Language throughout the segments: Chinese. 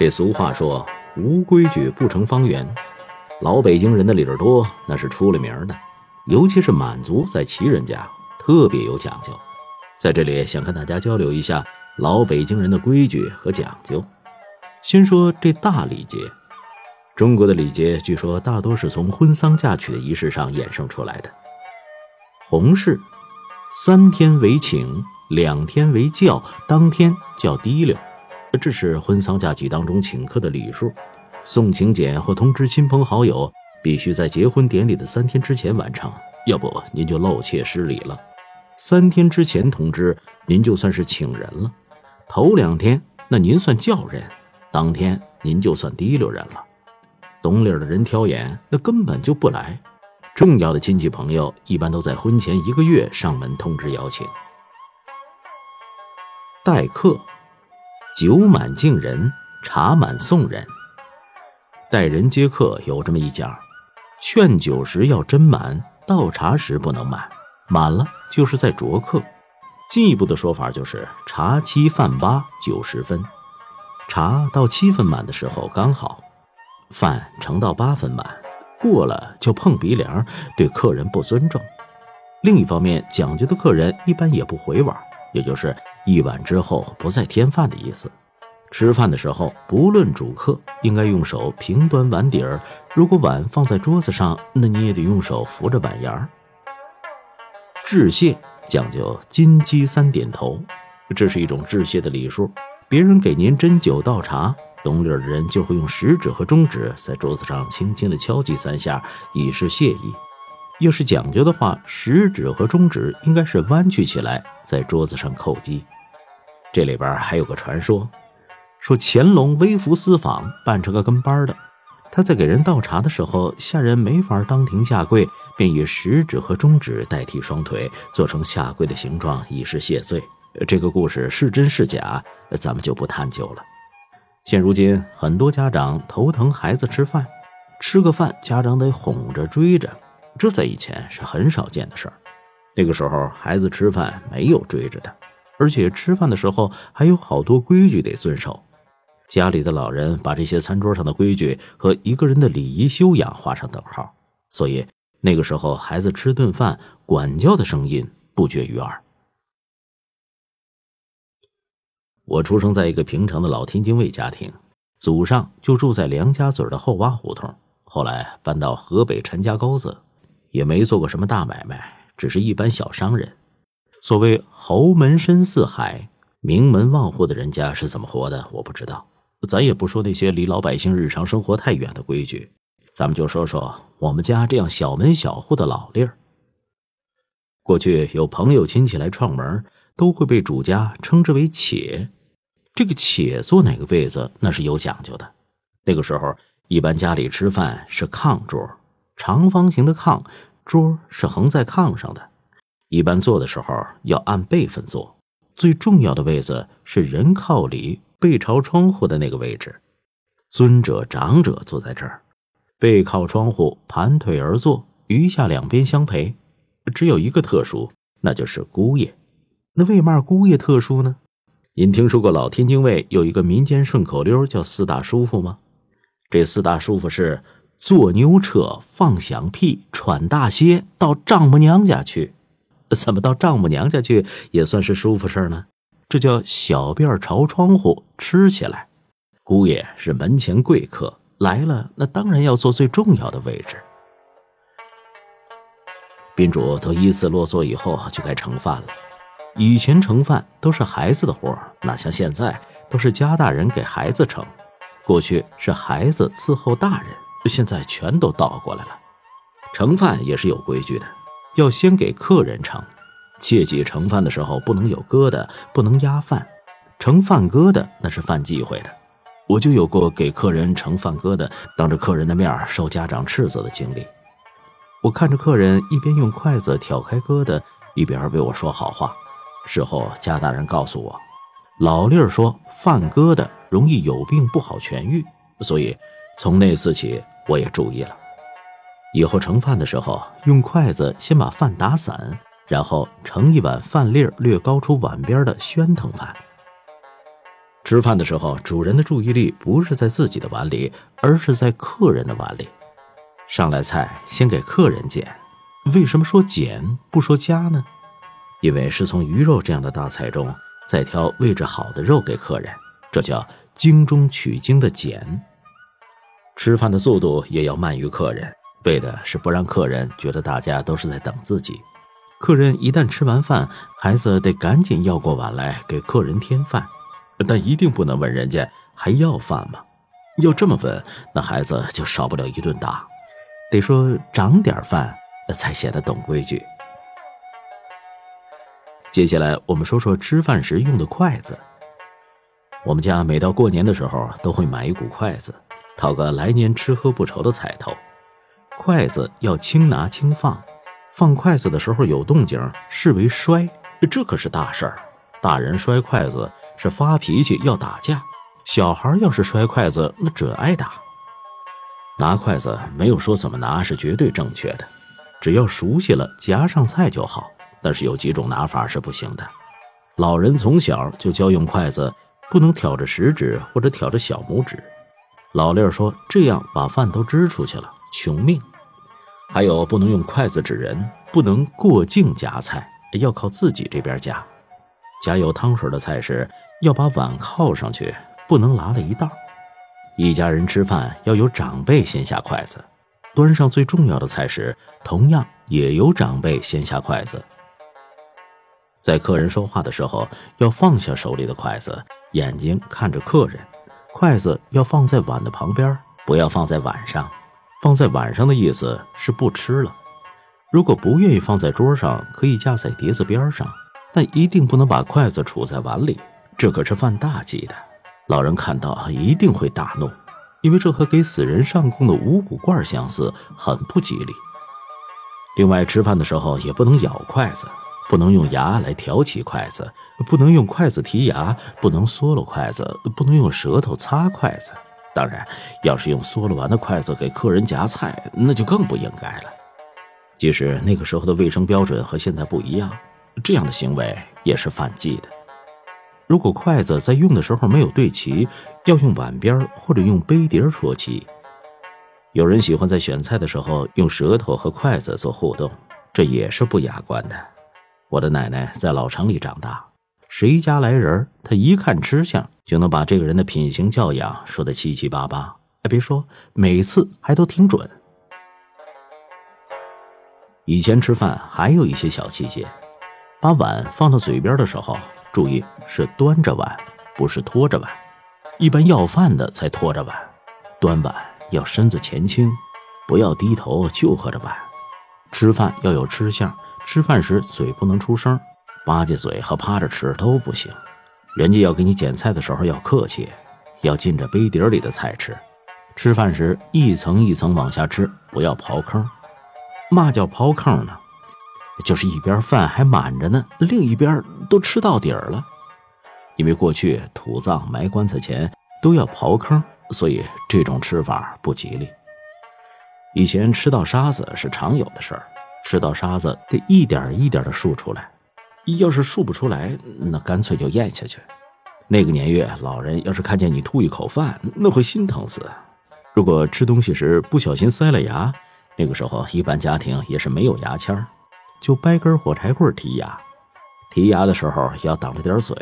这俗话说“无规矩不成方圆”，老北京人的理儿多，那是出了名的。尤其是满族在旗人家特别有讲究。在这里想跟大家交流一下老北京人的规矩和讲究。先说这大礼节，中国的礼节据说大多是从婚丧嫁娶的仪式上衍生出来的。红事，三天为请，两天为叫，当天叫提溜。这是婚丧嫁娶当中请客的礼数，送请柬或通知亲朋好友，必须在结婚典礼的三天之前完成，要不您就露怯失礼了。三天之前通知，您就算是请人了；头两天，那您算叫人；当天，您就算提溜人了。懂礼的人挑眼，那根本就不来。重要的亲戚朋友，一般都在婚前一个月上门通知邀请。待客。酒满敬人，茶满送人。待人接客有这么一讲：劝酒时要斟满，倒茶时不能满，满了就是在酌客。进一步的说法就是：茶七饭八，酒十分。茶到七分满的时候刚好，饭盛到八分满，过了就碰鼻梁，对客人不尊重。另一方面，讲究的客人一般也不回碗。也就是一碗之后不再添饭的意思。吃饭的时候，不论主客，应该用手平端碗底儿。如果碗放在桌子上，那你也得用手扶着碗沿儿。致谢讲究金鸡三点头，这是一种致谢的礼数。别人给您斟酒倒茶，懂理的人就会用食指和中指在桌子上轻轻地敲击三下，以示谢意。要是讲究的话，食指和中指应该是弯曲起来，在桌子上叩击。这里边还有个传说，说乾隆微服私访，扮成个跟班的，他在给人倒茶的时候，下人没法当庭下跪，便以食指和中指代替双腿，做成下跪的形状，以示谢罪。这个故事是真是假，咱们就不探究了。现如今，很多家长头疼孩子吃饭，吃个饭，家长得哄着追着。这在以前是很少见的事儿。那个时候，孩子吃饭没有追着他，而且吃饭的时候还有好多规矩得遵守。家里的老人把这些餐桌上的规矩和一个人的礼仪修养画上等号，所以那个时候孩子吃顿饭，管教的声音不绝于耳。我出生在一个平常的老天津卫家庭，祖上就住在梁家嘴的后洼胡同，后来搬到河北陈家沟子。也没做过什么大买卖，只是一般小商人。所谓侯门深似海，名门望户的人家是怎么活的，我不知道。咱也不说那些离老百姓日常生活太远的规矩，咱们就说说我们家这样小门小户的老例儿。过去有朋友亲戚来串门，都会被主家称之为且。这个且坐哪个位子，那是有讲究的。那个时候，一般家里吃饭是炕桌。长方形的炕桌是横在炕上的，一般坐的时候要按辈分坐。最重要的位子是人靠里、背朝窗户的那个位置，尊者长者坐在这儿，背靠窗户，盘腿而坐，余下两边相陪。只有一个特殊，那就是姑爷。那为嘛姑爷特殊呢？您听说过老天津卫有一个民间顺口溜叫“四大叔父”吗？这四大叔父是。坐牛车，放响屁，喘大歇，到丈母娘家去。怎么到丈母娘家去也算是舒服事儿呢？这叫小便朝窗户吃起来。姑爷是门前贵客来了，那当然要坐最重要的位置。宾主都依次落座以后，就该盛饭了。以前盛饭都是孩子的活，哪像现在都是家大人给孩子盛。过去是孩子伺候大人。现在全都倒过来了，盛饭也是有规矩的，要先给客人盛，切记盛饭的时候不能有疙瘩，不能压饭，盛饭疙瘩那是犯忌讳的。我就有过给客人盛饭疙瘩，当着客人的面受家长斥责的经历。我看着客人一边用筷子挑开疙瘩，一边为我说好话。事后家大人告诉我，老例儿说饭疙瘩容易有病不好痊愈，所以从那次起。我也注意了，以后盛饭的时候，用筷子先把饭打散，然后盛一碗饭粒略高出碗边的宣腾饭。吃饭的时候，主人的注意力不是在自己的碗里，而是在客人的碗里。上来菜先给客人捡，为什么说捡不说夹呢？因为是从鱼肉这样的大菜中再挑位置好的肉给客人，这叫精中取精的捡。吃饭的速度也要慢于客人，为的是不让客人觉得大家都是在等自己。客人一旦吃完饭，孩子得赶紧要过碗来给客人添饭。但一定不能问人家还要饭吗？要这么问，那孩子就少不了一顿打。得说长点饭，才显得懂规矩。接下来我们说说吃饭时用的筷子。我们家每到过年的时候，都会买一股筷子，讨个来年吃喝不愁的彩头。筷子要轻拿轻放，放筷子的时候有动静，视为摔，这可是大事儿。大人摔筷子。是发脾气要打架，小孩要是摔筷子，那准挨打。拿筷子没有说怎么拿是绝对正确的，只要熟悉了夹上菜就好。但是有几种拿法是不行的。老人从小就教用筷子不能挑着食指或者挑着小拇指，老六说这样把饭都支出去了，穷命。还有不能用筷子指人，不能过境夹菜，要靠自己这边夹。夹有汤水的菜时。要把碗靠上去，不能拉了一道。一家人吃饭要有长辈先下筷子，端上最重要的菜时，同样也由长辈先下筷子。在客人说话的时候，要放下手里的筷子，眼睛看着客人，筷子要放在碗的旁边，不要放在碗上。放在碗上的意思是不吃了。如果不愿意放在桌上，可以架在碟子边上，但一定不能把筷子杵在碗里。这可是犯大忌的，老人看到一定会大怒，因为这和给死人上供的五谷罐相似，很不吉利。另外，吃饭的时候也不能咬筷子，不能用牙来挑起筷子，不能用筷子提牙，不能嗦了筷子，不能用舌头擦筷子。当然，要是用嗦了完的筷子给客人夹菜，那就更不应该了。即使那个时候的卫生标准和现在不一样，这样的行为也是犯忌的。如果筷子在用的时候没有对齐，要用碗边或者用杯碟戳齐。有人喜欢在选菜的时候用舌头和筷子做互动，这也是不雅观的。我的奶奶在老城里长大，谁家来人，她一看吃相就能把这个人的品行教养说得七七八八。哎，别说，每次还都挺准。以前吃饭还有一些小细节，把碗放到嘴边的时候。注意是端着碗，不是拖着碗。一般要饭的才拖着碗，端碗要身子前倾，不要低头就喝着碗。吃饭要有吃相，吃饭时嘴不能出声，吧唧嘴和趴着吃都不行。人家要给你捡菜的时候要客气，要进着杯碟里的菜吃。吃饭时一层一层往下吃，不要刨坑。嘛叫刨坑呢？就是一边饭还满着呢，另一边都吃到底儿了。因为过去土葬埋棺材前都要刨坑，所以这种吃法不吉利。以前吃到沙子是常有的事儿，吃到沙子得一点一点的漱出来，要是漱不出来，那干脆就咽下去。那个年月，老人要是看见你吐一口饭，那会心疼死。如果吃东西时不小心塞了牙，那个时候一般家庭也是没有牙签。就掰根火柴棍剔牙，剔牙的时候要挡着点嘴，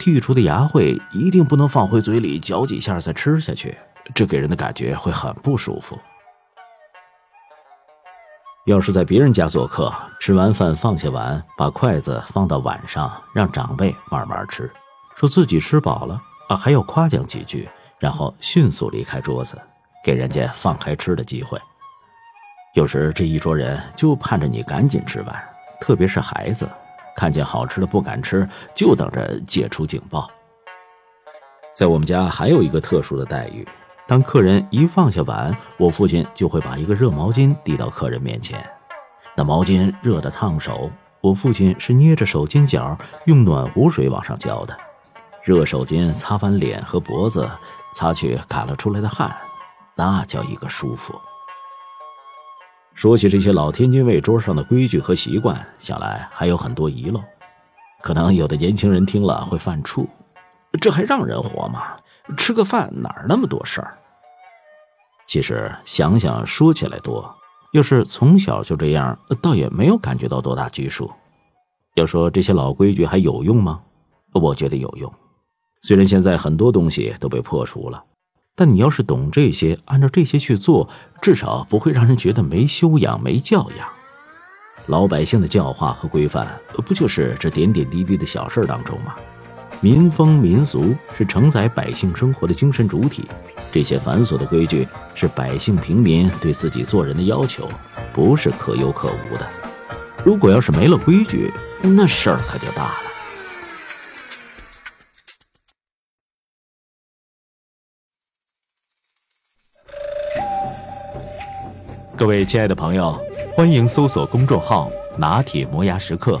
剔出的牙灰一定不能放回嘴里嚼几下再吃下去，这给人的感觉会很不舒服。要是在别人家做客，吃完饭放下碗，把筷子放到碗上，让长辈慢慢吃，说自己吃饱了啊，还要夸奖几句，然后迅速离开桌子，给人家放开吃的机会。有时这一桌人就盼着你赶紧吃完，特别是孩子，看见好吃的不敢吃，就等着解除警报。在我们家还有一个特殊的待遇，当客人一放下碗，我父亲就会把一个热毛巾递到客人面前。那毛巾热得烫手，我父亲是捏着手巾角，用暖壶水往上浇的。热手巾擦完脸和脖子，擦去赶了出来的汗，那叫一个舒服。说起这些老天津卫桌上的规矩和习惯，想来还有很多遗漏，可能有的年轻人听了会犯怵。这还让人活吗？吃个饭哪儿那么多事儿？其实想想说起来多，要是从小就这样，倒也没有感觉到多大拘束。要说这些老规矩还有用吗？我觉得有用。虽然现在很多东西都被破除了，但你要是懂这些，按照这些去做，至少不会让人觉得没修养、没教养。老百姓的教化和规范，不就是这点点滴滴的小事儿当中吗？民风民俗是承载百姓生活的精神主体，这些繁琐的规矩是百姓平民对自己做人的要求，不是可有可无的。如果要是没了规矩，那事儿可就大了。各位亲爱的朋友，欢迎搜索公众号“拿铁磨牙时刻”，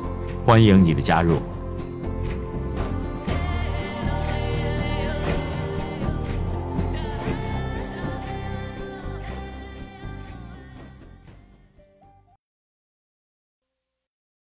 欢迎你的加入。